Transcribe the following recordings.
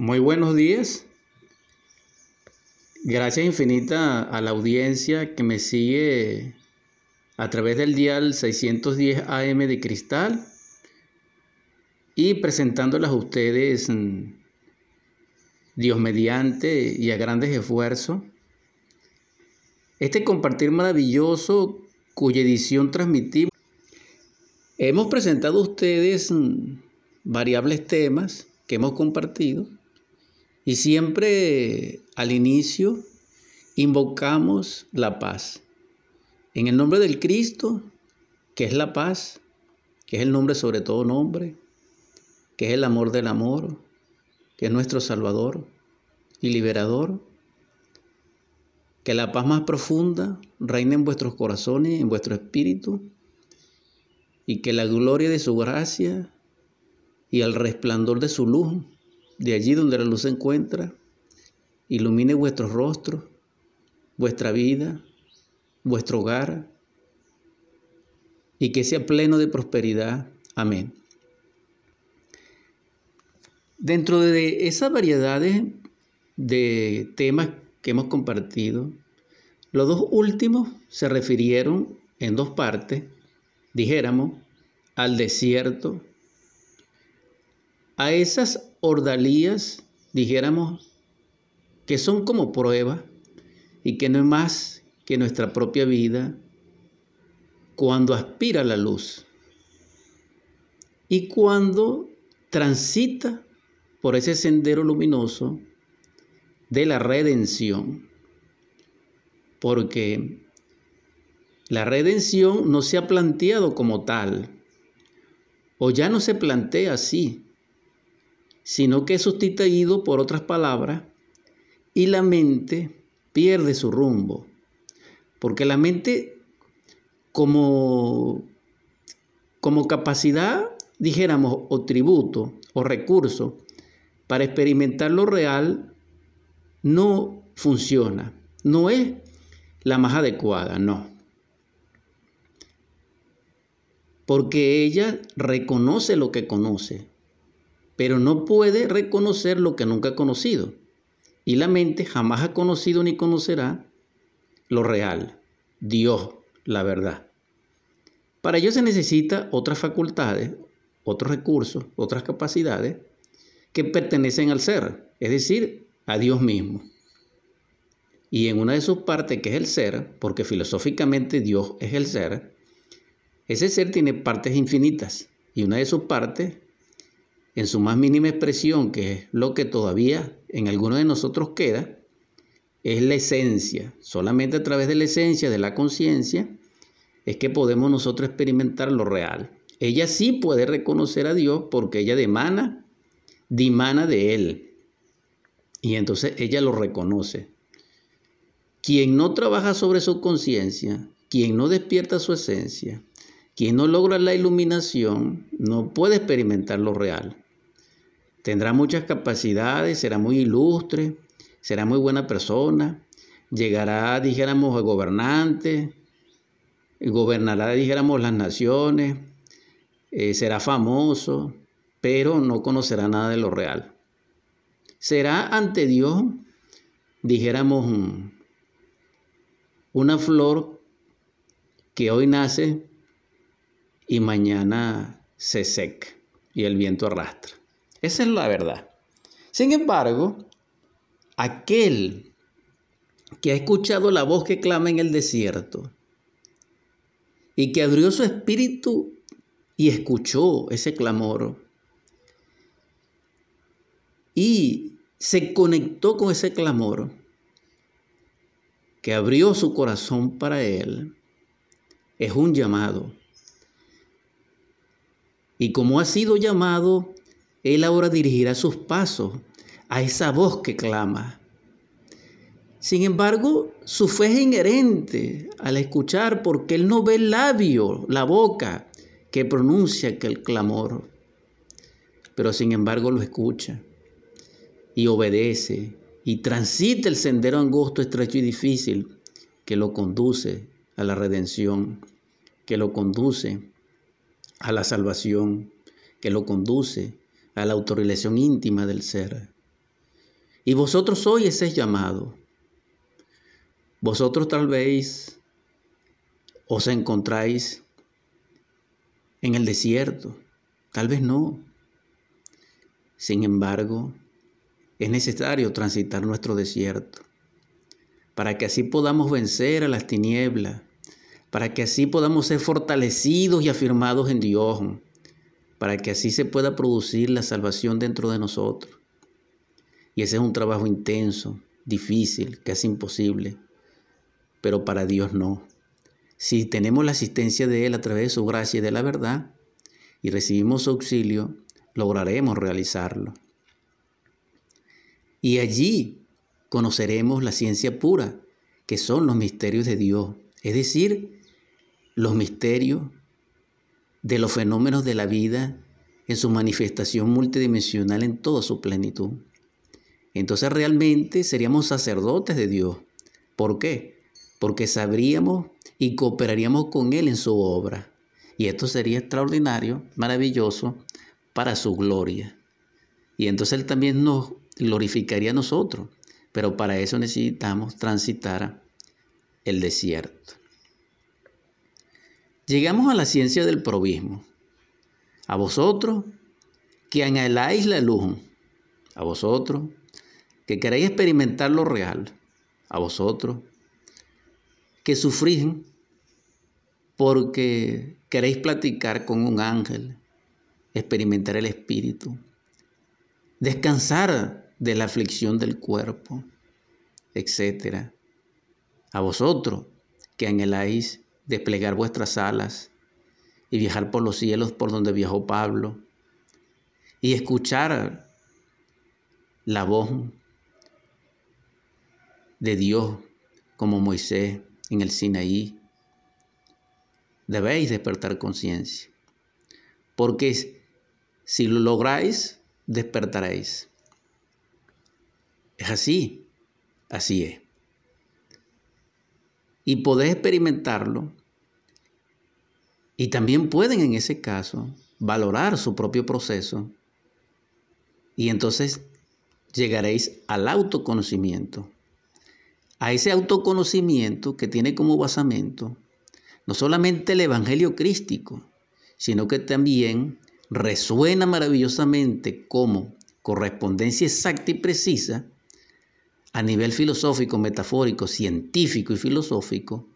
Muy buenos días. Gracias infinita a la audiencia que me sigue a través del dial 610 AM de Cristal y presentándolas a ustedes mm, Dios mediante y a grandes esfuerzos. Este compartir maravilloso cuya edición transmitimos. Hemos presentado a ustedes mm, variables temas que hemos compartido y siempre al inicio invocamos la paz. En el nombre del Cristo, que es la paz, que es el nombre sobre todo nombre, que es el amor del amor, que es nuestro Salvador y liberador. Que la paz más profunda reine en vuestros corazones, en vuestro espíritu, y que la gloria de su gracia y el resplandor de su luz, de allí donde la luz se encuentra, ilumine vuestros rostros, vuestra vida, vuestro hogar, y que sea pleno de prosperidad. Amén. Dentro de esas variedades de temas que hemos compartido, los dos últimos se refirieron en dos partes, dijéramos, al desierto, a esas ordalías, dijéramos, que son como prueba y que no es más que nuestra propia vida cuando aspira la luz y cuando transita por ese sendero luminoso de la redención. Porque la redención no se ha planteado como tal, o ya no se plantea así, sino que es sustituido por otras palabras y la mente pierde su rumbo. Porque la mente como, como capacidad, dijéramos, o tributo o recurso, para experimentar lo real no funciona, no es la más adecuada, no. Porque ella reconoce lo que conoce, pero no puede reconocer lo que nunca ha conocido. Y la mente jamás ha conocido ni conocerá lo real, Dios, la verdad. Para ello se necesita otras facultades, otros recursos, otras capacidades que pertenecen al ser, es decir, a Dios mismo. Y en una de sus partes, que es el ser, porque filosóficamente Dios es el ser, ese ser tiene partes infinitas. Y una de sus partes, en su más mínima expresión, que es lo que todavía en alguno de nosotros queda, es la esencia. Solamente a través de la esencia, de la conciencia, es que podemos nosotros experimentar lo real. Ella sí puede reconocer a Dios porque ella demana dimana de él. Y entonces ella lo reconoce. Quien no trabaja sobre su conciencia, quien no despierta su esencia, quien no logra la iluminación, no puede experimentar lo real. Tendrá muchas capacidades, será muy ilustre, será muy buena persona, llegará, dijéramos, a gobernante, gobernará, dijéramos, las naciones, eh, será famoso, pero no conocerá nada de lo real. Será ante Dios, dijéramos, una flor que hoy nace y mañana se seca y el viento arrastra. Esa es la verdad. Sin embargo, aquel que ha escuchado la voz que clama en el desierto y que abrió su espíritu y escuchó ese clamor, y se conectó con ese clamor que abrió su corazón para él, es un llamado. Y como ha sido llamado, él ahora dirigirá sus pasos a esa voz que clama. Sin embargo, su fe es inherente al escuchar porque él no ve el labio, la boca que pronuncia aquel clamor, pero sin embargo lo escucha y obedece y transita el sendero angosto, estrecho y difícil que lo conduce a la redención, que lo conduce a la salvación, que lo conduce a la autorrelación íntima del ser. Y vosotros sois ese llamado. Vosotros tal vez os encontráis en el desierto, tal vez no. Sin embargo, es necesario transitar nuestro desierto para que así podamos vencer a las tinieblas, para que así podamos ser fortalecidos y afirmados en Dios, para que así se pueda producir la salvación dentro de nosotros. Y ese es un trabajo intenso, difícil, casi imposible, pero para Dios no. Si tenemos la asistencia de Él a través de su gracia y de la verdad, y recibimos su auxilio, lograremos realizarlo. Y allí conoceremos la ciencia pura, que son los misterios de Dios, es decir, los misterios de los fenómenos de la vida en su manifestación multidimensional en toda su plenitud. Entonces realmente seríamos sacerdotes de Dios. ¿Por qué? Porque sabríamos y cooperaríamos con Él en su obra. Y esto sería extraordinario, maravilloso, para su gloria. Y entonces Él también nos glorificaría a nosotros. Pero para eso necesitamos transitar el desierto. Llegamos a la ciencia del probismo. A vosotros que anheláis la luz, a vosotros que queréis experimentar lo real, a vosotros que sufrís porque queréis platicar con un ángel, experimentar el espíritu, descansar de la aflicción del cuerpo, etc. A vosotros que anheláis desplegar vuestras alas y viajar por los cielos por donde viajó Pablo y escuchar la voz de Dios como Moisés en el Sinaí. Debéis despertar conciencia, porque si lo lográis, despertaréis. Es así, así es. Y podéis experimentarlo. Y también pueden en ese caso valorar su propio proceso. Y entonces llegaréis al autoconocimiento a ese autoconocimiento que tiene como basamento no solamente el Evangelio crístico, sino que también resuena maravillosamente como correspondencia exacta y precisa a nivel filosófico, metafórico, científico y filosófico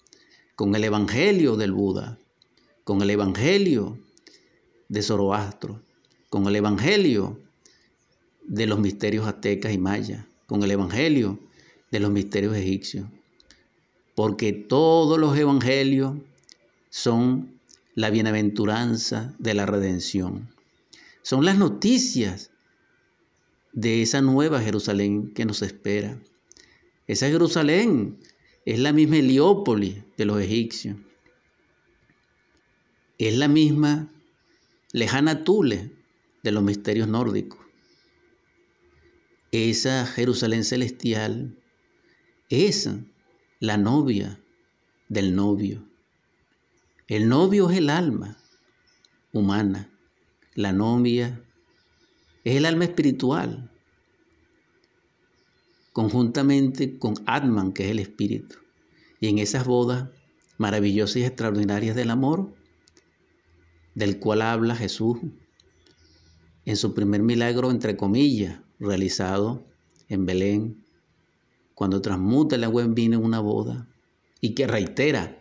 con el Evangelio del Buda, con el Evangelio de Zoroastro, con el Evangelio de los misterios aztecas y mayas, con el Evangelio de los misterios egipcios. Porque todos los evangelios son la bienaventuranza de la redención. Son las noticias de esa nueva Jerusalén que nos espera. Esa Jerusalén es la misma Heliópolis de los egipcios. Es la misma lejana Tule de los misterios nórdicos. Esa Jerusalén celestial es la novia del novio. El novio es el alma humana. La novia es el alma espiritual, conjuntamente con Atman, que es el espíritu. Y en esas bodas maravillosas y extraordinarias del amor, del cual habla Jesús en su primer milagro, entre comillas, realizado en Belén, cuando transmuta el agua en vino en una boda y que reitera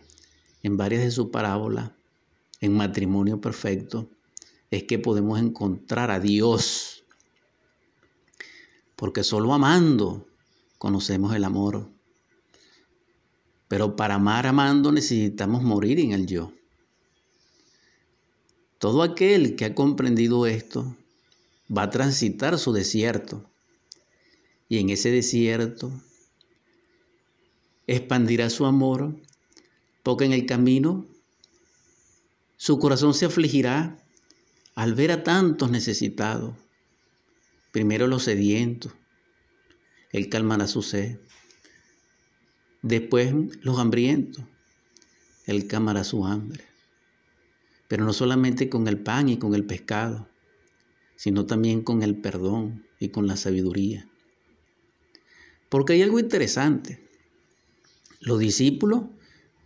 en varias de sus parábolas en matrimonio perfecto, es que podemos encontrar a Dios. Porque solo amando conocemos el amor. Pero para amar amando necesitamos morir en el yo. Todo aquel que ha comprendido esto va a transitar su desierto. Y en ese desierto expandirá su amor, porque en el camino su corazón se afligirá al ver a tantos necesitados. Primero los sedientos, Él calmará su sed. Después los hambrientos, Él calmará su hambre. Pero no solamente con el pan y con el pescado, sino también con el perdón y con la sabiduría. Porque hay algo interesante. Los discípulos,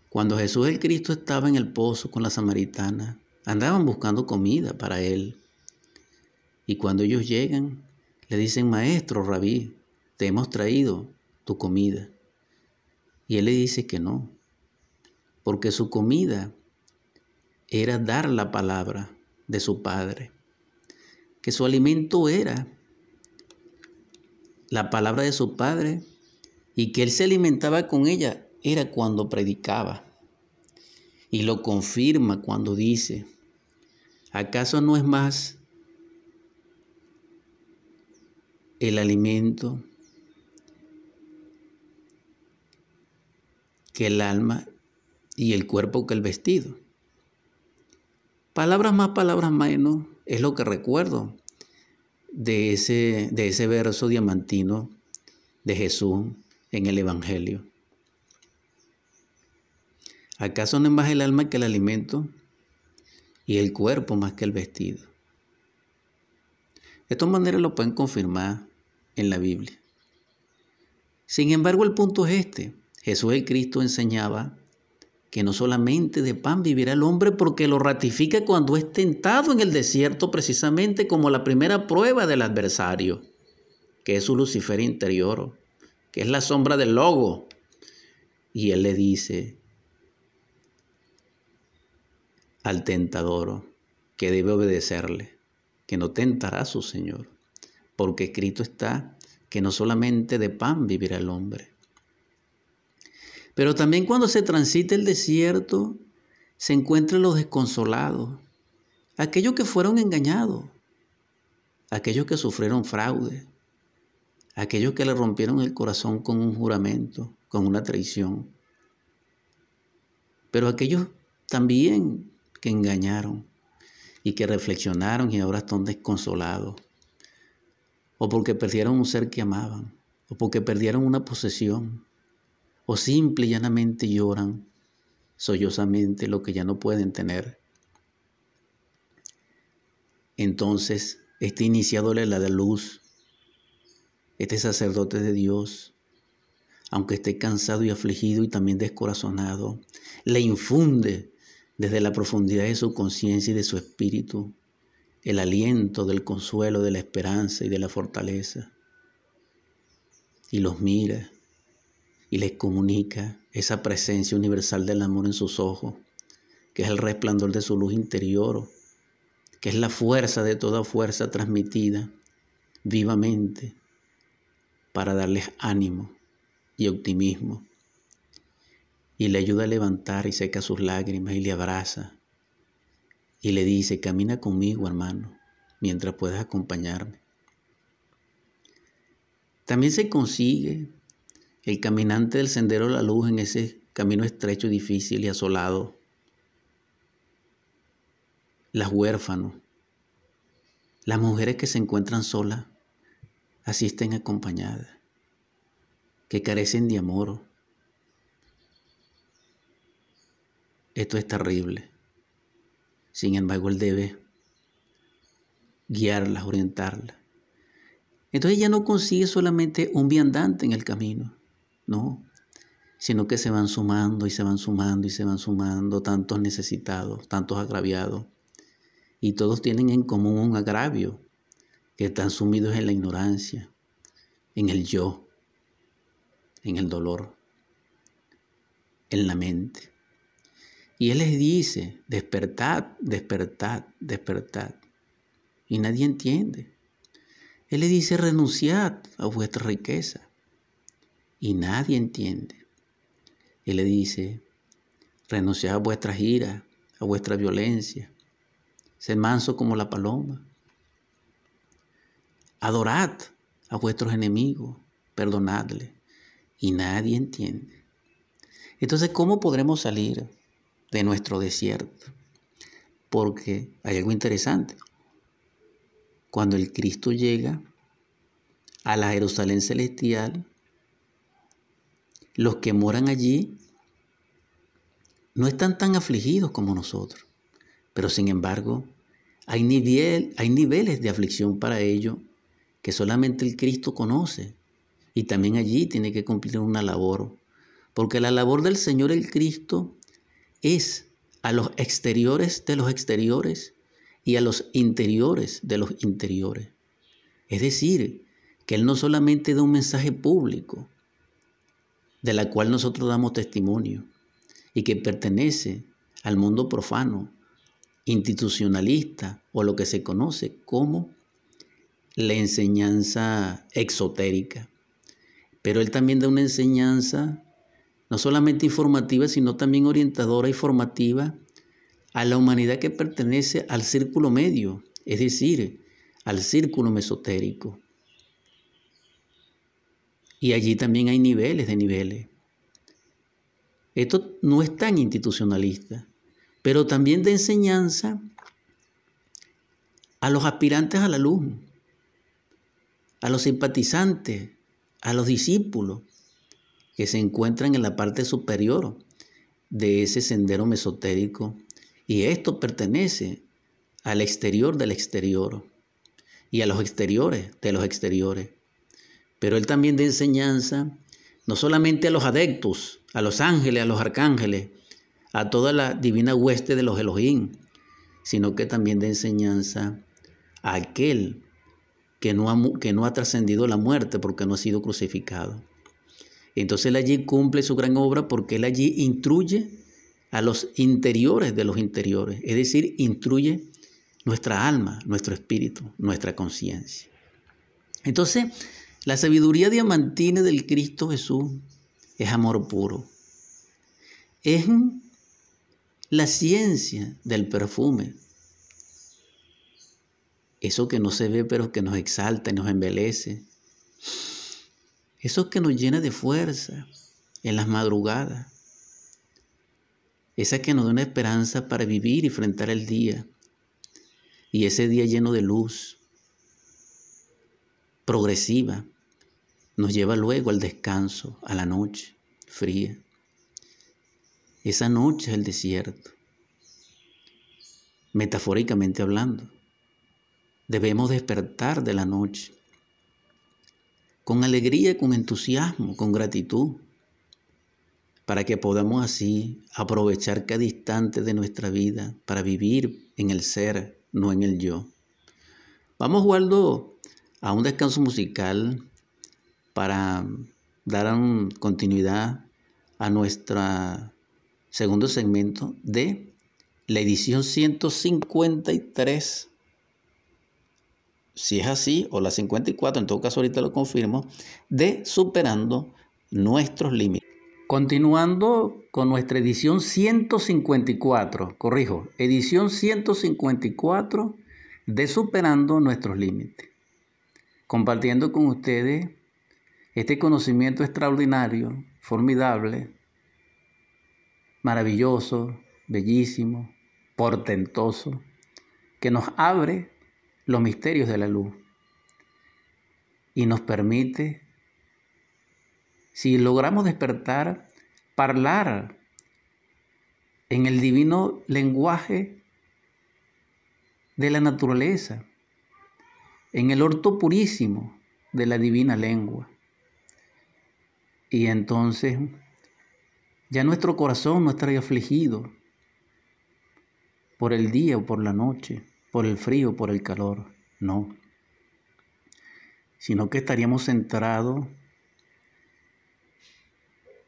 cuando Jesús el Cristo estaba en el pozo con la samaritana, andaban buscando comida para él. Y cuando ellos llegan, le dicen, maestro, rabí, te hemos traído tu comida. Y él le dice que no, porque su comida era dar la palabra de su Padre, que su alimento era la palabra de su Padre y que él se alimentaba con ella era cuando predicaba. Y lo confirma cuando dice, ¿acaso no es más el alimento que el alma y el cuerpo que el vestido. Palabras más, palabras menos, es lo que recuerdo de ese, de ese verso diamantino de Jesús en el Evangelio. ¿Acaso no es más el alma que el alimento y el cuerpo más que el vestido? De todas maneras lo pueden confirmar en la Biblia. Sin embargo, el punto es este. Jesús el Cristo enseñaba que no solamente de pan vivirá el hombre, porque lo ratifica cuando es tentado en el desierto, precisamente como la primera prueba del adversario, que es su Lucifer interior, que es la sombra del logo. Y él le dice al tentador que debe obedecerle, que no tentará a su Señor porque escrito está que no solamente de pan vivirá el hombre. Pero también cuando se transita el desierto, se encuentran los desconsolados, aquellos que fueron engañados, aquellos que sufrieron fraude, aquellos que le rompieron el corazón con un juramento, con una traición, pero aquellos también que engañaron y que reflexionaron y ahora están desconsolados o porque perdieron un ser que amaban, o porque perdieron una posesión, o simple y llanamente lloran sollozamente lo que ya no pueden tener. Entonces, este iniciador de la de luz, este sacerdote de Dios, aunque esté cansado y afligido y también descorazonado, le infunde desde la profundidad de su conciencia y de su espíritu el aliento del consuelo, de la esperanza y de la fortaleza. Y los mira y les comunica esa presencia universal del amor en sus ojos, que es el resplandor de su luz interior, que es la fuerza de toda fuerza transmitida vivamente para darles ánimo y optimismo. Y le ayuda a levantar y seca sus lágrimas y le abraza y le dice, camina conmigo hermano, mientras puedas acompañarme. También se consigue el caminante del sendero de la luz en ese camino estrecho, difícil y asolado. Las huérfanos, las mujeres que se encuentran solas, asisten acompañadas, que carecen de amor. Esto es terrible. Sin embargo, Él debe guiarlas, orientarlas. Entonces ya no consigue solamente un viandante en el camino, no, sino que se van sumando y se van sumando y se van sumando tantos necesitados, tantos agraviados. Y todos tienen en común un agravio, que están sumidos en la ignorancia, en el yo, en el dolor, en la mente. Y Él les dice, despertad, despertad, despertad. Y nadie entiende. Él le dice, renunciad a vuestra riqueza. Y nadie entiende. Él le dice, renunciad a vuestras iras, a vuestra violencia. Sed manso como la paloma. Adorad a vuestros enemigos, perdonadle. Y nadie entiende. Entonces, ¿cómo podremos salir de nuestro desierto. Porque hay algo interesante. Cuando el Cristo llega a la Jerusalén celestial, los que moran allí no están tan afligidos como nosotros. Pero sin embargo, hay, nivel, hay niveles de aflicción para ellos que solamente el Cristo conoce y también allí tiene que cumplir una labor. Porque la labor del Señor el Cristo es a los exteriores de los exteriores y a los interiores de los interiores. Es decir, que Él no solamente da un mensaje público, de la cual nosotros damos testimonio, y que pertenece al mundo profano, institucionalista o lo que se conoce como la enseñanza exotérica. Pero Él también da una enseñanza no solamente informativa, sino también orientadora y formativa a la humanidad que pertenece al círculo medio, es decir, al círculo mesotérico. Y allí también hay niveles de niveles. Esto no es tan institucionalista, pero también de enseñanza a los aspirantes a la luz, a los simpatizantes, a los discípulos que se encuentran en la parte superior de ese sendero mesotérico. Y esto pertenece al exterior del exterior y a los exteriores de los exteriores. Pero él también de enseñanza, no solamente a los adeptos, a los ángeles, a los arcángeles, a toda la divina hueste de los Elohim, sino que también de enseñanza a aquel que no ha, que no ha trascendido la muerte porque no ha sido crucificado. Entonces él allí cumple su gran obra porque él allí instruye a los interiores de los interiores, es decir, instruye nuestra alma, nuestro espíritu, nuestra conciencia. Entonces, la sabiduría diamantina del Cristo Jesús es amor puro. Es la ciencia del perfume. Eso que no se ve pero que nos exalta y nos embelece. Eso que nos llena de fuerza en las madrugadas. Esa que nos da una esperanza para vivir y enfrentar el día. Y ese día lleno de luz, progresiva, nos lleva luego al descanso, a la noche fría. Esa noche es el desierto. Metafóricamente hablando, debemos despertar de la noche con alegría, con entusiasmo, con gratitud, para que podamos así aprovechar cada instante de nuestra vida para vivir en el ser, no en el yo. Vamos, Waldo, a un descanso musical para dar continuidad a nuestro segundo segmento de la edición 153 si es así, o la 54, en todo caso ahorita lo confirmo, de Superando nuestros límites. Continuando con nuestra edición 154, corrijo, edición 154 de Superando nuestros límites. Compartiendo con ustedes este conocimiento extraordinario, formidable, maravilloso, bellísimo, portentoso, que nos abre los misterios de la luz y nos permite, si logramos despertar, hablar en el divino lenguaje de la naturaleza, en el orto purísimo de la divina lengua. Y entonces ya nuestro corazón no estaría afligido por el día o por la noche por el frío, por el calor, no, sino que estaríamos centrados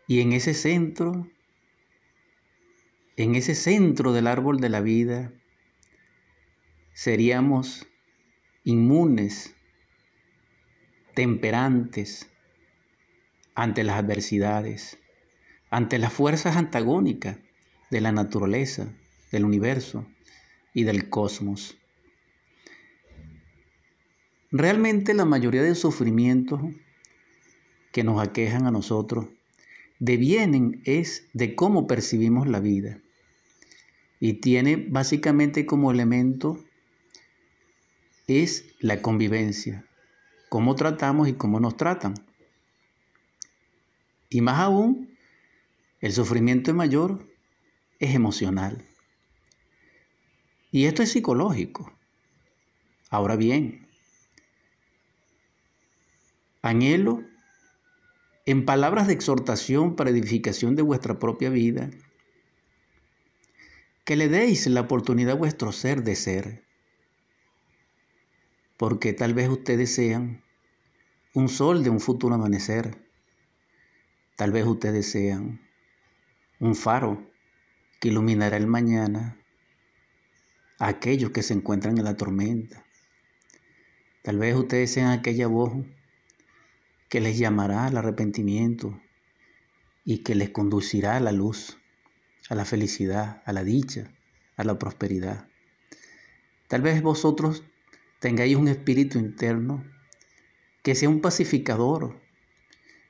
y en ese centro, en ese centro del árbol de la vida, seríamos inmunes, temperantes ante las adversidades, ante las fuerzas antagónicas de la naturaleza, del universo y del cosmos. Realmente la mayoría de sufrimientos que nos aquejan a nosotros devienen es de cómo percibimos la vida y tiene básicamente como elemento es la convivencia, cómo tratamos y cómo nos tratan. Y más aún, el sufrimiento mayor es emocional. Y esto es psicológico. Ahora bien, anhelo en palabras de exhortación para edificación de vuestra propia vida, que le deis la oportunidad a vuestro ser de ser, porque tal vez ustedes sean un sol de un futuro amanecer, tal vez ustedes sean un faro que iluminará el mañana a aquellos que se encuentran en la tormenta. Tal vez ustedes sean aquella voz que les llamará al arrepentimiento y que les conducirá a la luz, a la felicidad, a la dicha, a la prosperidad. Tal vez vosotros tengáis un espíritu interno que sea un pacificador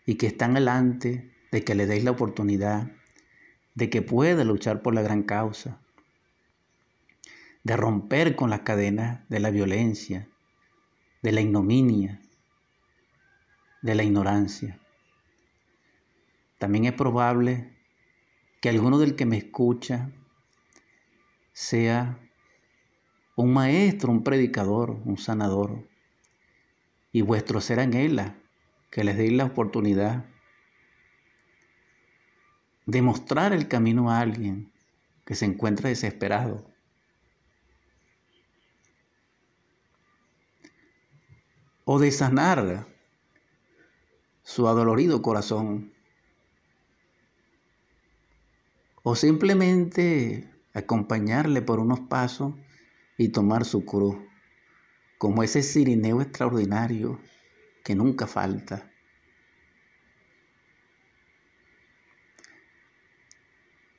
y que están delante de que le deis la oportunidad de que pueda luchar por la gran causa, de romper con las cadenas de la violencia, de la ignominia, de la ignorancia. También es probable que alguno del que me escucha sea un maestro, un predicador, un sanador, y vuestro en él que les deis la oportunidad demostrar el camino a alguien que se encuentra desesperado. O de sanar su adolorido corazón. O simplemente acompañarle por unos pasos y tomar su cruz, como ese sirineo extraordinario que nunca falta.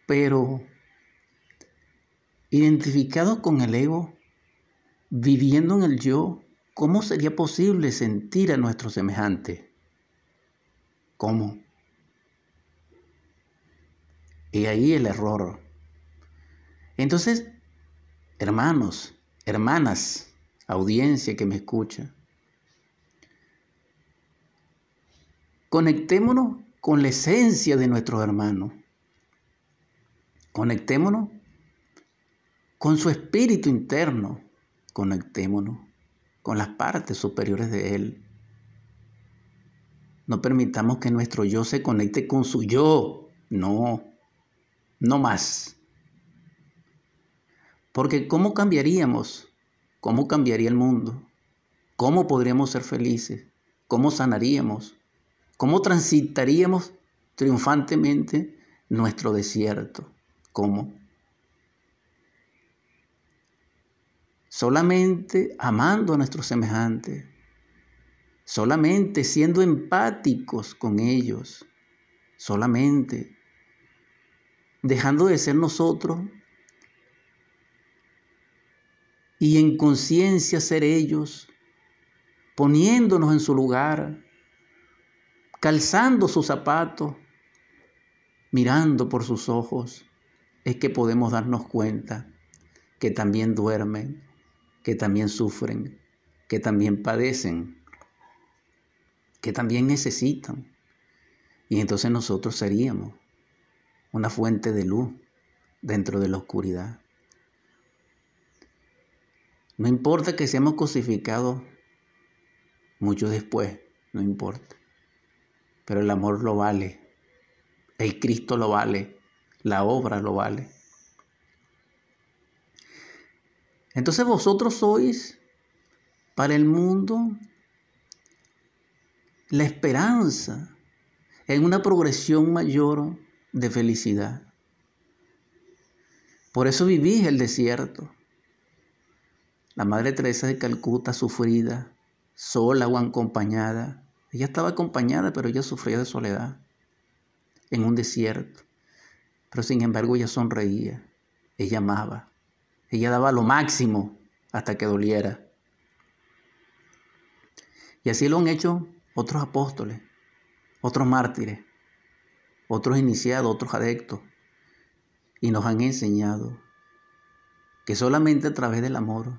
Pero identificado con el ego, viviendo en el yo, ¿cómo sería posible sentir a nuestro semejante? ¿Cómo? Y ahí el error. Entonces, hermanos, hermanas, audiencia que me escucha, conectémonos con la esencia de nuestro hermano. Conectémonos con su espíritu interno. Conectémonos con las partes superiores de él. No permitamos que nuestro yo se conecte con su yo. No, no más. Porque ¿cómo cambiaríamos? ¿Cómo cambiaría el mundo? ¿Cómo podríamos ser felices? ¿Cómo sanaríamos? ¿Cómo transitaríamos triunfantemente nuestro desierto? ¿Cómo? Solamente amando a nuestros semejantes, solamente siendo empáticos con ellos, solamente dejando de ser nosotros y en conciencia ser ellos, poniéndonos en su lugar, calzando sus zapatos, mirando por sus ojos es que podemos darnos cuenta que también duermen, que también sufren, que también padecen, que también necesitan. Y entonces nosotros seríamos una fuente de luz dentro de la oscuridad. No importa que seamos cosificados mucho después, no importa. Pero el amor lo vale, el Cristo lo vale, la obra lo vale. Entonces vosotros sois para el mundo la esperanza en una progresión mayor de felicidad. Por eso vivís el desierto. La Madre Teresa de Calcuta, sufrida, sola o acompañada. Ella estaba acompañada, pero ella sufría de soledad en un desierto. Pero sin embargo ella sonreía, ella amaba, ella daba lo máximo hasta que doliera. Y así lo han hecho otros apóstoles, otros mártires, otros iniciados, otros adeptos. Y nos han enseñado que solamente a través del amor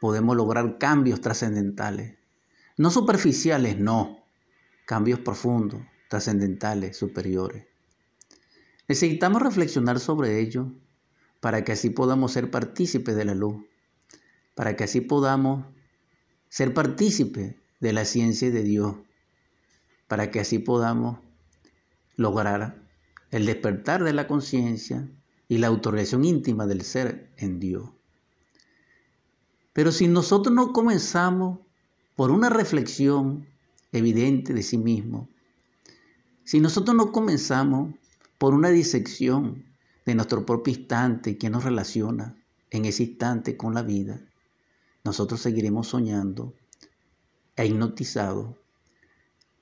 podemos lograr cambios trascendentales. No superficiales, no. Cambios profundos, trascendentales, superiores. Necesitamos reflexionar sobre ello para que así podamos ser partícipes de la luz, para que así podamos ser partícipes de la ciencia de Dios, para que así podamos lograr el despertar de la conciencia y la autorización íntima del ser en Dios. Pero si nosotros no comenzamos por una reflexión evidente de sí mismo, si nosotros no comenzamos por una disección de nuestro propio instante que nos relaciona en ese instante con la vida, nosotros seguiremos soñando e hipnotizados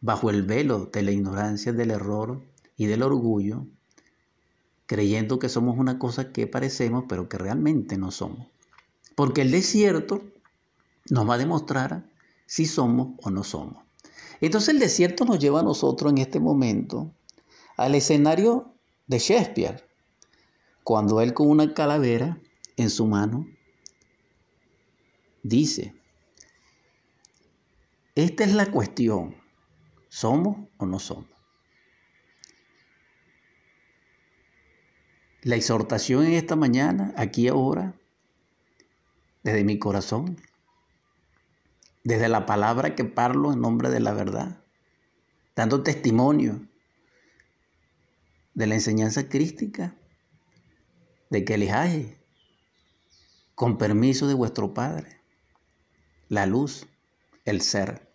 bajo el velo de la ignorancia, del error y del orgullo, creyendo que somos una cosa que parecemos, pero que realmente no somos. Porque el desierto nos va a demostrar si somos o no somos. Entonces el desierto nos lleva a nosotros en este momento al escenario de Shakespeare, cuando él con una calavera en su mano dice, esta es la cuestión, ¿somos o no somos? La exhortación en esta mañana, aquí ahora, desde mi corazón, desde la palabra que parlo en nombre de la verdad, dando testimonio de la enseñanza crística, de que hay, con permiso de vuestro Padre, la luz, el ser.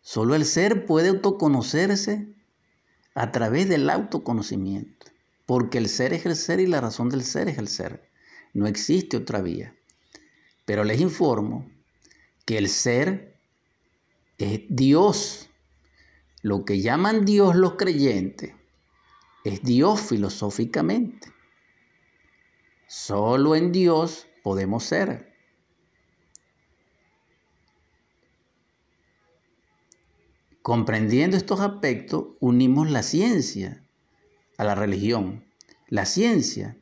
Solo el ser puede autoconocerse a través del autoconocimiento, porque el ser es el ser y la razón del ser es el ser. No existe otra vía. Pero les informo que el ser es Dios. Lo que llaman Dios los creyentes es Dios filosóficamente. Solo en Dios podemos ser. Comprendiendo estos aspectos, unimos la ciencia a la religión, la ciencia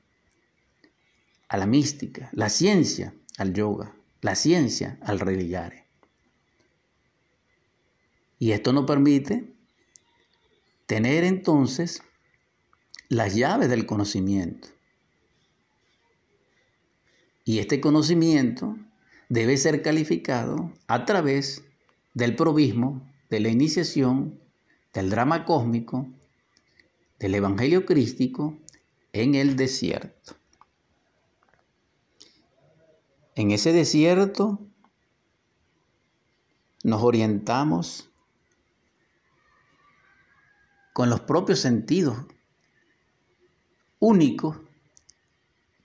a la mística, la ciencia al yoga, la ciencia al religare. Y esto nos permite tener entonces las llaves del conocimiento. Y este conocimiento debe ser calificado a través del probismo, de la iniciación, del drama cósmico, del evangelio crístico en el desierto. En ese desierto nos orientamos con los propios sentidos únicos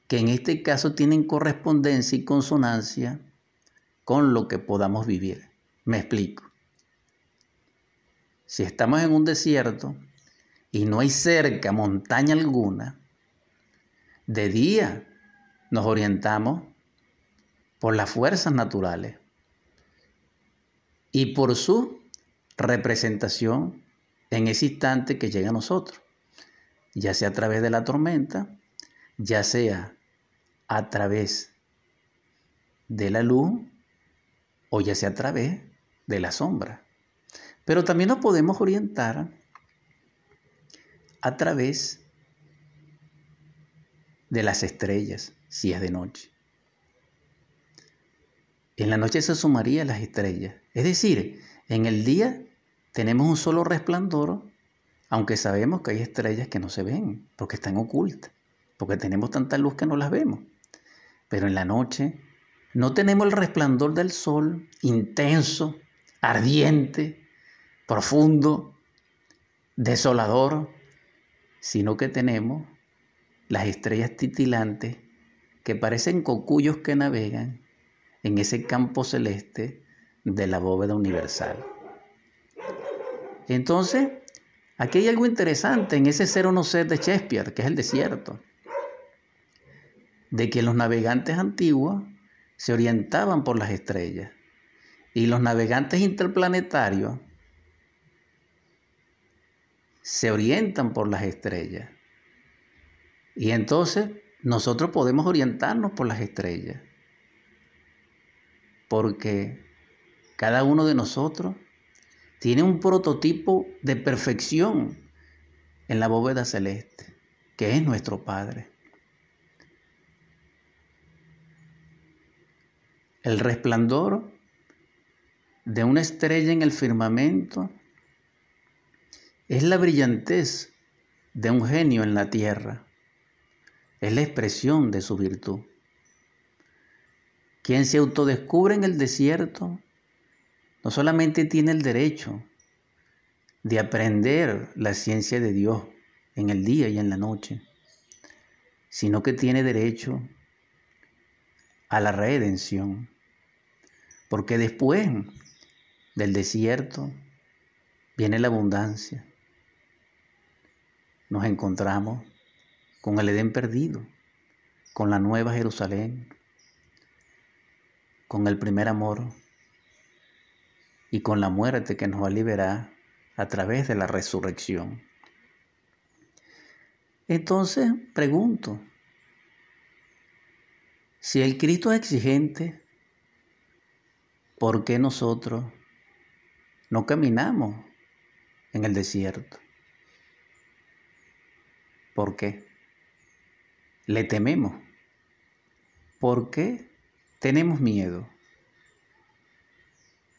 que en este caso tienen correspondencia y consonancia con lo que podamos vivir. Me explico. Si estamos en un desierto y no hay cerca montaña alguna, de día nos orientamos por las fuerzas naturales y por su representación en ese instante que llega a nosotros, ya sea a través de la tormenta, ya sea a través de la luz o ya sea a través de la sombra. Pero también nos podemos orientar a través de las estrellas, si es de noche. En la noche se sumarían las estrellas. Es decir, en el día tenemos un solo resplandor, aunque sabemos que hay estrellas que no se ven, porque están ocultas, porque tenemos tanta luz que no las vemos. Pero en la noche no tenemos el resplandor del sol intenso, ardiente, profundo, desolador, sino que tenemos las estrellas titilantes que parecen cocuyos que navegan en ese campo celeste de la bóveda universal. Entonces, aquí hay algo interesante en ese ser o no ser de Shakespeare, que es el desierto, de que los navegantes antiguos se orientaban por las estrellas y los navegantes interplanetarios se orientan por las estrellas. Y entonces nosotros podemos orientarnos por las estrellas porque cada uno de nosotros tiene un prototipo de perfección en la bóveda celeste, que es nuestro Padre. El resplandor de una estrella en el firmamento es la brillantez de un genio en la tierra. Es la expresión de su virtud. Quien se autodescubre en el desierto no solamente tiene el derecho de aprender la ciencia de Dios en el día y en la noche, sino que tiene derecho a la redención. Porque después del desierto viene la abundancia. Nos encontramos con el Edén perdido, con la nueva Jerusalén, con el primer amor y con la muerte que nos va a liberar a través de la resurrección. Entonces, pregunto, si el Cristo es exigente, ¿por qué nosotros no caminamos en el desierto? ¿Por qué? Le tememos. ¿Por qué tenemos miedo?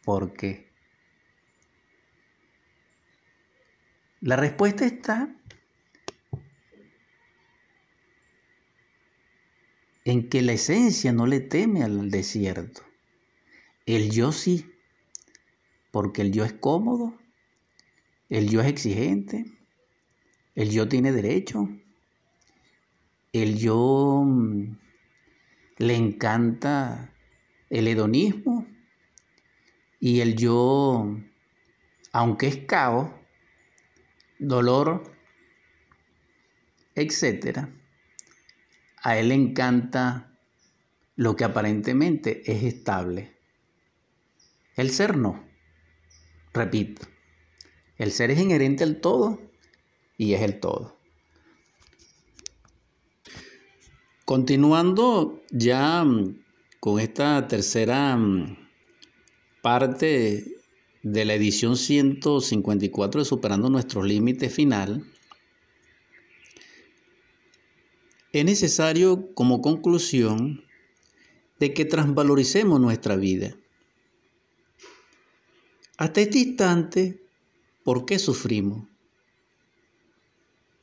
¿Por qué? La respuesta está en que la esencia no le teme al desierto. El yo sí, porque el yo es cómodo, el yo es exigente, el yo tiene derecho, el yo mm, le encanta el hedonismo y el yo, aunque es caos, dolor, etcétera, a él le encanta lo que aparentemente es estable. El ser no. Repito, el ser es inherente al todo y es el todo. Continuando ya mm, con esta tercera mm, parte de la edición 154 de Superando nuestros límites final, Es necesario como conclusión de que transvaloricemos nuestra vida. Hasta este instante, ¿por qué sufrimos?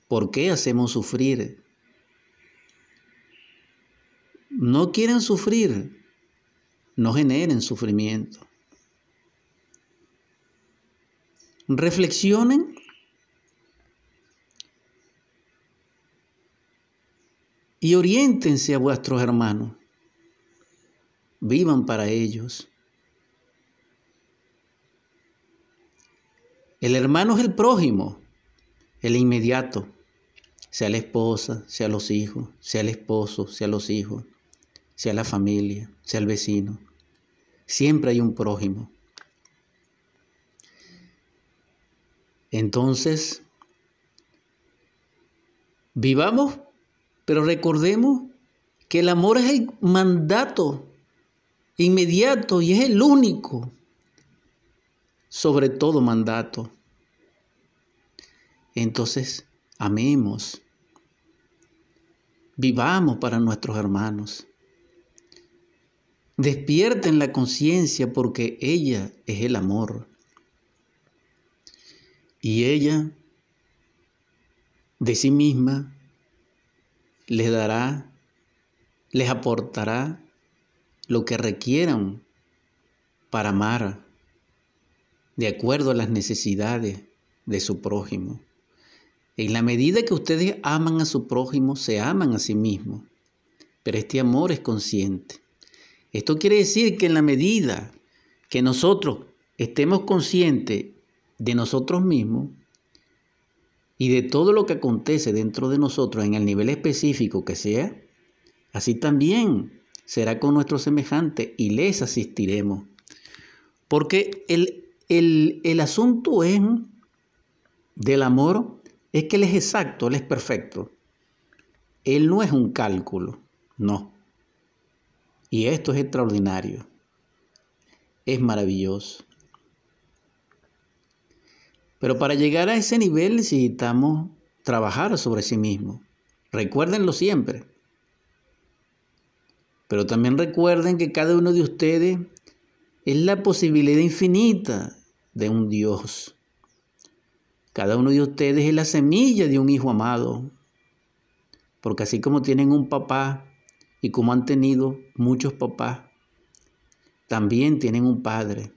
¿Por qué hacemos sufrir? No quieran sufrir, no generen sufrimiento. Reflexionen y oriéntense a vuestros hermanos. Vivan para ellos. El hermano es el prójimo, el inmediato, sea la esposa, sea los hijos, sea el esposo, sea los hijos, sea la familia, sea el vecino. Siempre hay un prójimo. Entonces, vivamos pero recordemos que el amor es el mandato inmediato y es el único, sobre todo mandato. Entonces, amemos, vivamos para nuestros hermanos. Despierten la conciencia porque ella es el amor. Y ella, de sí misma, les dará, les aportará lo que requieran para amar de acuerdo a las necesidades de su prójimo. En la medida que ustedes aman a su prójimo, se aman a sí mismos. Pero este amor es consciente. Esto quiere decir que en la medida que nosotros estemos conscientes de nosotros mismos, y de todo lo que acontece dentro de nosotros en el nivel específico que sea, así también será con nuestros semejantes y les asistiremos. Porque el, el asunto es del amor es que Él es exacto, Él es perfecto. Él no es un cálculo, no. Y esto es extraordinario. Es maravilloso. Pero para llegar a ese nivel necesitamos trabajar sobre sí mismo. Recuérdenlo siempre. Pero también recuerden que cada uno de ustedes es la posibilidad infinita de un Dios. Cada uno de ustedes es la semilla de un hijo amado. Porque así como tienen un papá y como han tenido muchos papás, también tienen un padre.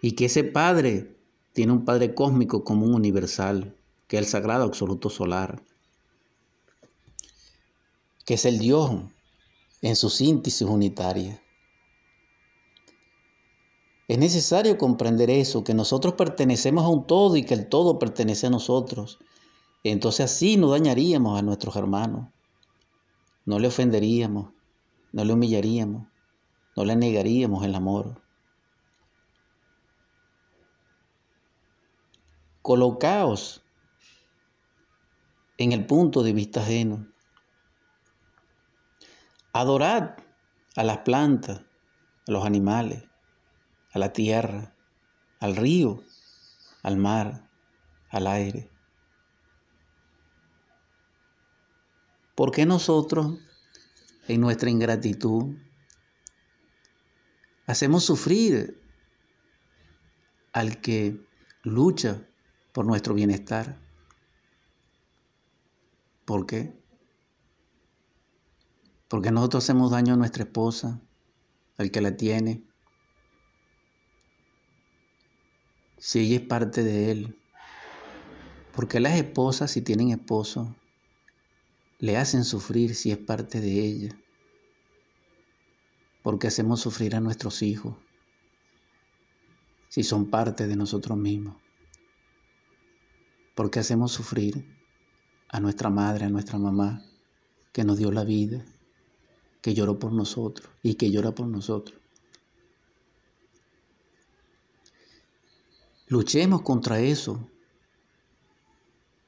Y que ese padre tiene un padre cósmico común universal, que es el sagrado absoluto solar, que es el Dios en su síntesis unitaria. Es necesario comprender eso, que nosotros pertenecemos a un todo y que el todo pertenece a nosotros. Entonces así no dañaríamos a nuestros hermanos, no le ofenderíamos, no le humillaríamos, no le negaríamos el amor. Colocaos en el punto de vista ajeno. Adorad a las plantas, a los animales, a la tierra, al río, al mar, al aire. ¿Por qué nosotros, en nuestra ingratitud, hacemos sufrir al que lucha por nuestro bienestar? ¿Por qué? Porque nosotros hacemos daño a nuestra esposa, al que la tiene, si ella es parte de él. Porque las esposas, si tienen esposo, le hacen sufrir si es parte de ella. Porque hacemos sufrir a nuestros hijos si son parte de nosotros mismos. Porque hacemos sufrir a nuestra madre, a nuestra mamá, que nos dio la vida, que lloró por nosotros y que llora por nosotros. Luchemos contra eso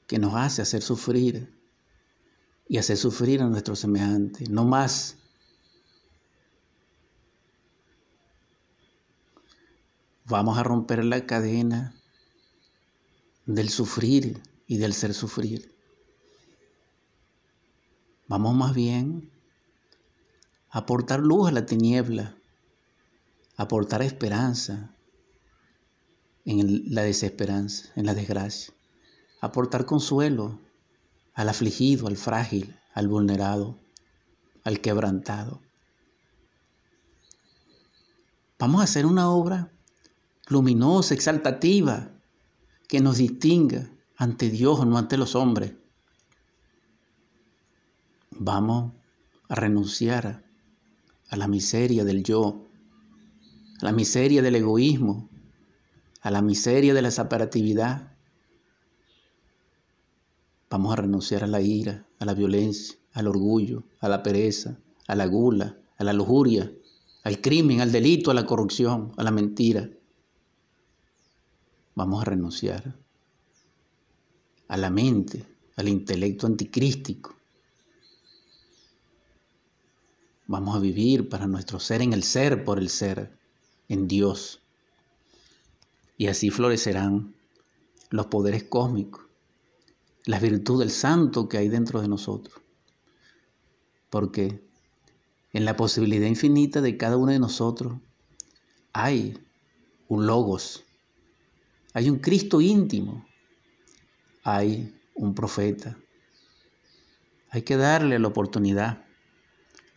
que nos hace hacer sufrir y hacer sufrir a nuestros semejantes, no más. Vamos a romper la cadena del sufrir y del ser sufrir. Vamos más bien a aportar luz a la tiniebla, aportar esperanza, en la desesperanza, en la desgracia. Aportar consuelo al afligido, al frágil, al vulnerado, al quebrantado. Vamos a hacer una obra luminosa, exaltativa, que nos distinga ante Dios, no ante los hombres. Vamos a renunciar a la miseria del yo, a la miseria del egoísmo, a la miseria de la separatividad. Vamos a renunciar a la ira, a la violencia, al orgullo, a la pereza, a la gula, a la lujuria, al crimen, al delito, a la corrupción, a la mentira. Vamos a renunciar a la mente, al intelecto anticrístico. Vamos a vivir para nuestro ser en el ser por el ser, en Dios y así florecerán los poderes cósmicos, la virtud del santo que hay dentro de nosotros. Porque en la posibilidad infinita de cada uno de nosotros hay un logos, hay un Cristo íntimo, hay un profeta. Hay que darle la oportunidad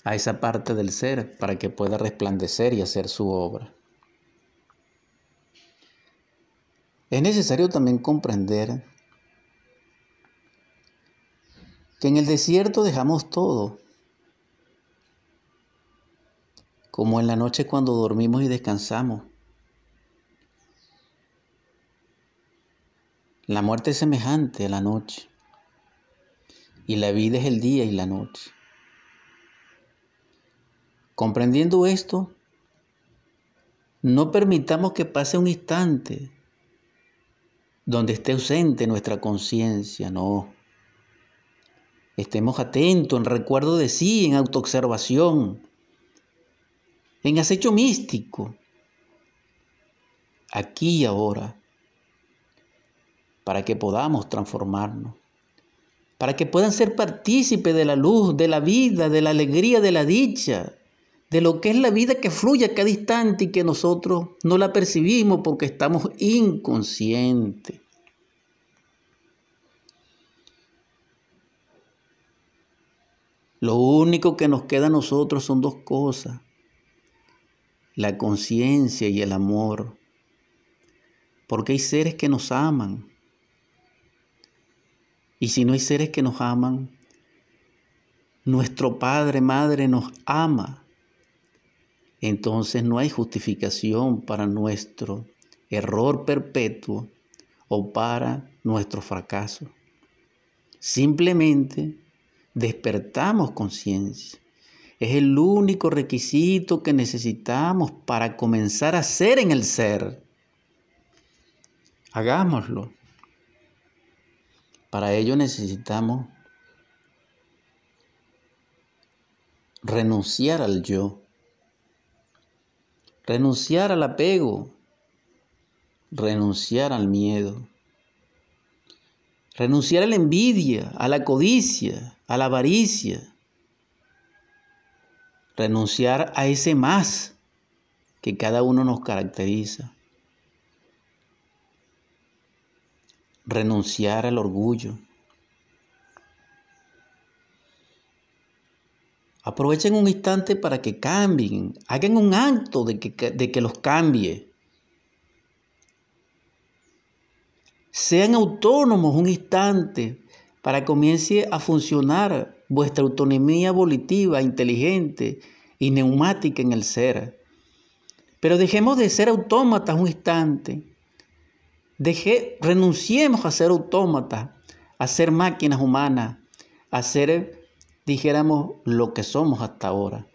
a esa parte del ser para que pueda resplandecer y hacer su obra. Es necesario también comprender que en el desierto dejamos todo, como en la noche cuando dormimos y descansamos. La muerte es semejante a la noche y la vida es el día y la noche. Comprendiendo esto, no permitamos que pase un instante donde esté ausente nuestra conciencia, no. Estemos atentos en recuerdo de sí, en autoobservación, en acecho místico, aquí y ahora, para que podamos transformarnos, para que puedan ser partícipes de la luz, de la vida, de la alegría, de la dicha, de lo que es la vida que fluye a cada instante y que nosotros no la percibimos porque estamos inconscientes. Lo único que nos queda a nosotros son dos cosas, la conciencia y el amor, porque hay seres que nos aman. Y si no hay seres que nos aman, nuestro Padre, Madre nos ama. Entonces no hay justificación para nuestro error perpetuo o para nuestro fracaso. Simplemente despertamos conciencia. Es el único requisito que necesitamos para comenzar a ser en el ser. Hagámoslo. Para ello necesitamos renunciar al yo, renunciar al apego, renunciar al miedo, renunciar a la envidia, a la codicia, a la avaricia, renunciar a ese más que cada uno nos caracteriza, renunciar al orgullo, Aprovechen un instante para que cambien, hagan un acto de que, de que los cambie. Sean autónomos un instante para que comience a funcionar vuestra autonomía volitiva, inteligente y neumática en el ser. Pero dejemos de ser autómatas un instante. Deje, renunciemos a ser autómatas, a ser máquinas humanas, a ser dijéramos lo que somos hasta ahora.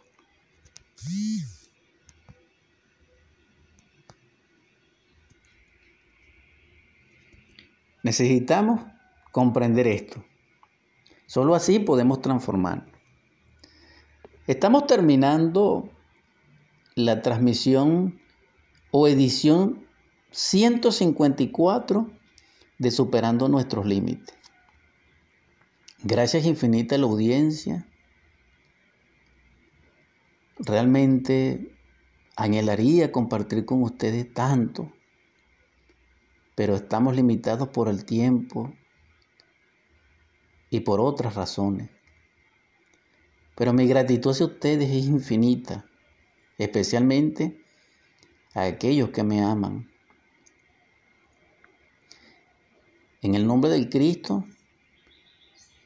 Necesitamos comprender esto. Solo así podemos transformar. Estamos terminando la transmisión o edición 154 de Superando nuestros Límites. Gracias infinita a la audiencia. Realmente anhelaría compartir con ustedes tanto, pero estamos limitados por el tiempo y por otras razones. Pero mi gratitud hacia ustedes es infinita, especialmente a aquellos que me aman. En el nombre del Cristo,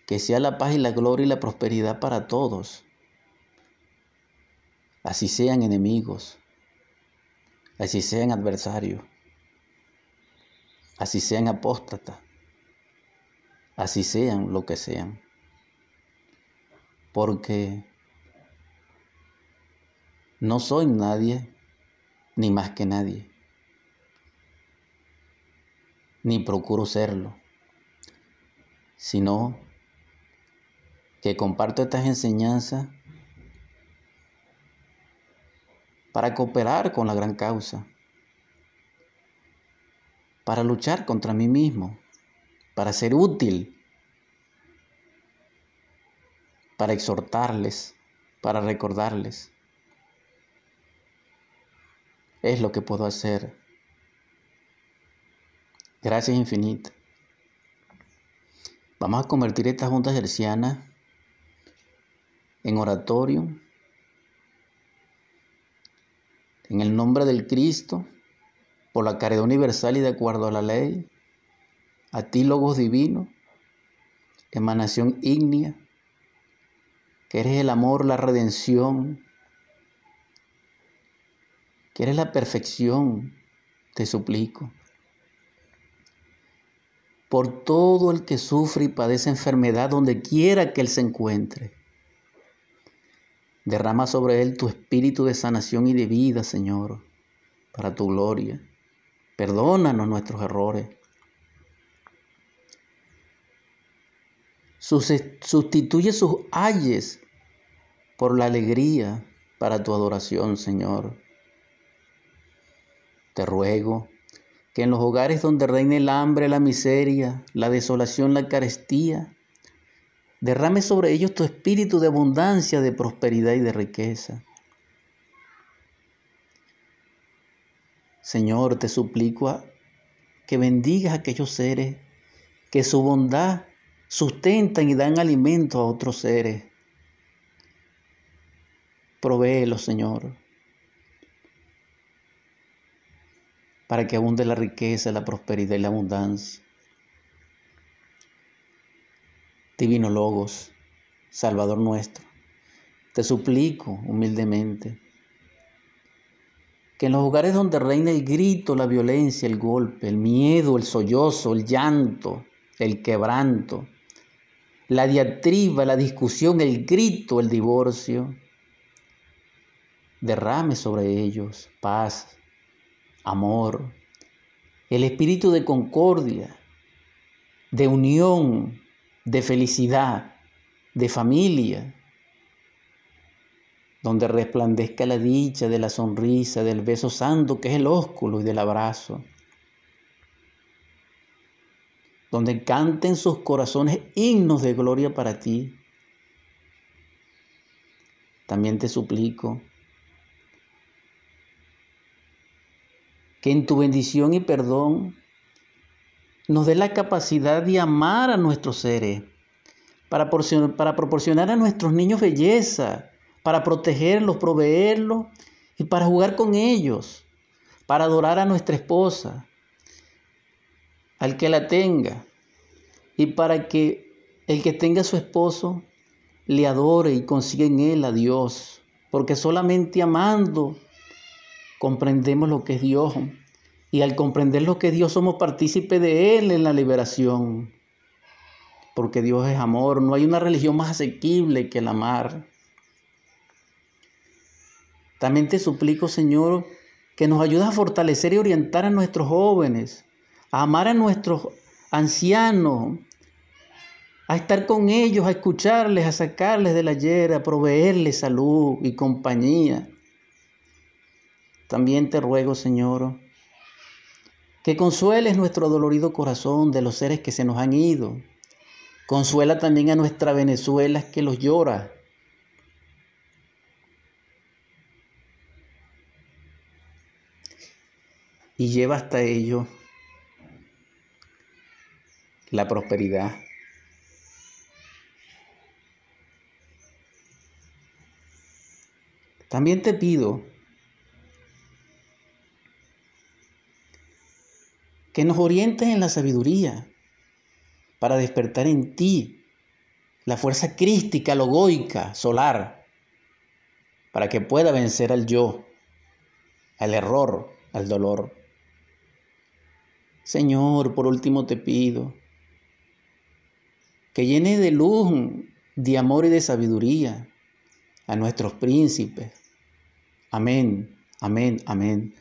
que sea la paz y la gloria y la prosperidad para todos. Así sean enemigos, así sean adversarios, así sean apóstatas, así sean lo que sean. Porque no soy nadie, ni más que nadie, ni procuro serlo, sino que comparto estas enseñanzas para cooperar con la gran causa, para luchar contra mí mismo, para ser útil, para exhortarles, para recordarles. Es lo que puedo hacer. Gracias infinitas. Vamos a convertir estas juntas hercianas en oratorio, en el nombre del Cristo, por la caridad universal y de acuerdo a la ley, a ti, Logos Divino, emanación ígnea, que eres el amor, la redención, que eres la perfección, te suplico. Por todo el que sufre y padece enfermedad donde quiera que él se encuentre Derrama sobre él tu espíritu de sanación y de vida, Señor, para tu gloria. Perdónanos nuestros errores. Sustituye sus ayes por la alegría para tu adoración, Señor. Te ruego que en los hogares donde reine el hambre, la miseria, la desolación, la carestía, Derrame sobre ellos tu espíritu de abundancia, de prosperidad y de riqueza. Señor, te suplico que bendigas a aquellos seres que su bondad sustentan y dan alimento a otros seres. Provéelo, Señor, para que abunde la riqueza, la prosperidad y la abundancia. Divino Logos, Salvador nuestro, te suplico humildemente que en los lugares donde reina el grito, la violencia, el golpe, el miedo, el sollozo, el llanto, el quebranto, la diatriba, la discusión, el grito, el divorcio, derrame sobre ellos paz, amor, el espíritu de concordia, de unión, de felicidad, de familia, donde resplandezca la dicha de la sonrisa, del beso santo que es el ósculo y del abrazo, donde canten sus corazones himnos de gloria para ti. También te suplico que en tu bendición y perdón nos dé la capacidad de amar a nuestros seres, para proporcionar, a nuestros niños belleza, para protegerlos, proveerlos y para jugar con ellos, para adorar a nuestra esposa, al que la tenga, y para que el que tenga a su esposo le adore y consiga en él a Dios, porque solamente amando comprendemos lo que es Dios, y al comprender lo que es Dios somos partícipes de Él en la liberación, porque Dios es amor, no hay una religión más asequible que el amar. También te suplico, Señor, que nos ayudes a fortalecer y orientar a nuestros jóvenes, a amar a nuestros ancianos, a estar con ellos, a escucharles, a sacarles de la ayer, a proveerles salud y compañía. También te ruego, Señor, que consueles nuestro dolorido corazón de los seres que se nos han ido. Consuela también a nuestra Venezuela que los llora y lleva hasta ello la prosperidad. También te pido que nos orientes en la sabiduría para despertar en ti la fuerza crística, logoica, solar, para que pueda vencer al yo, al error, al dolor. Señor, por último te pido que llene de luz, de amor y de sabiduría a nuestros príncipes. Amén, amén, amén.